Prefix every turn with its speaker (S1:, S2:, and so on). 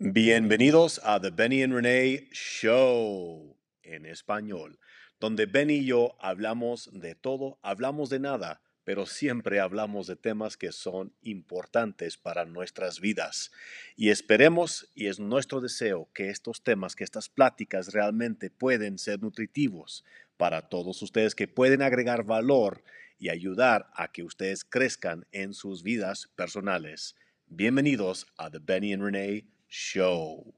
S1: Bienvenidos a The Benny and Renee Show en español, donde Benny y yo hablamos de todo, hablamos de nada, pero siempre hablamos de temas que son importantes para nuestras vidas. Y esperemos, y es nuestro deseo, que estos temas, que estas pláticas realmente pueden ser nutritivos para todos ustedes, que pueden agregar valor y ayudar a que ustedes crezcan en sus vidas personales. Bienvenidos a The Benny and Renee Show.